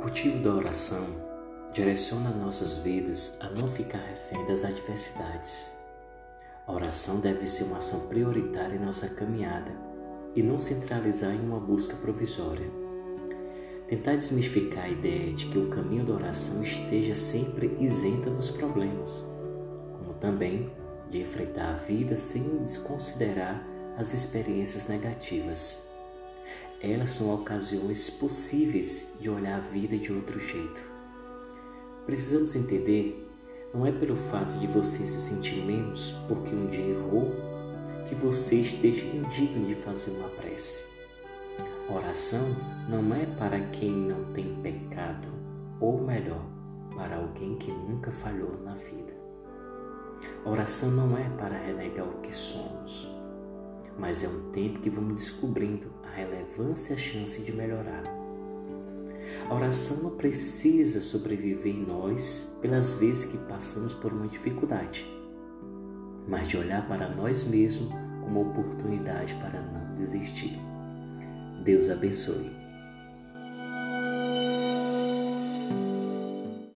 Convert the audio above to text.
cultivo da oração direciona nossas vidas a não ficar refém das adversidades. A oração deve ser uma ação prioritária em nossa caminhada e não centralizar em uma busca provisória. Tentar desmistificar a ideia de que o caminho da oração esteja sempre isenta dos problemas, como também de enfrentar a vida sem desconsiderar as experiências negativas. Elas são ocasiões possíveis de olhar a vida de outro jeito. Precisamos entender, não é pelo fato de você se sentir menos porque um dia errou que você esteja indigno de fazer uma prece. Oração não é para quem não tem pecado, ou melhor, para alguém que nunca falhou na vida. Oração não é para renegar o que somos, mas é um tempo que vamos descobrindo a relevância e a chance de melhorar. A oração não precisa sobreviver em nós pelas vezes que passamos por uma dificuldade, mas de olhar para nós mesmos como oportunidade para não desistir. Deus abençoe.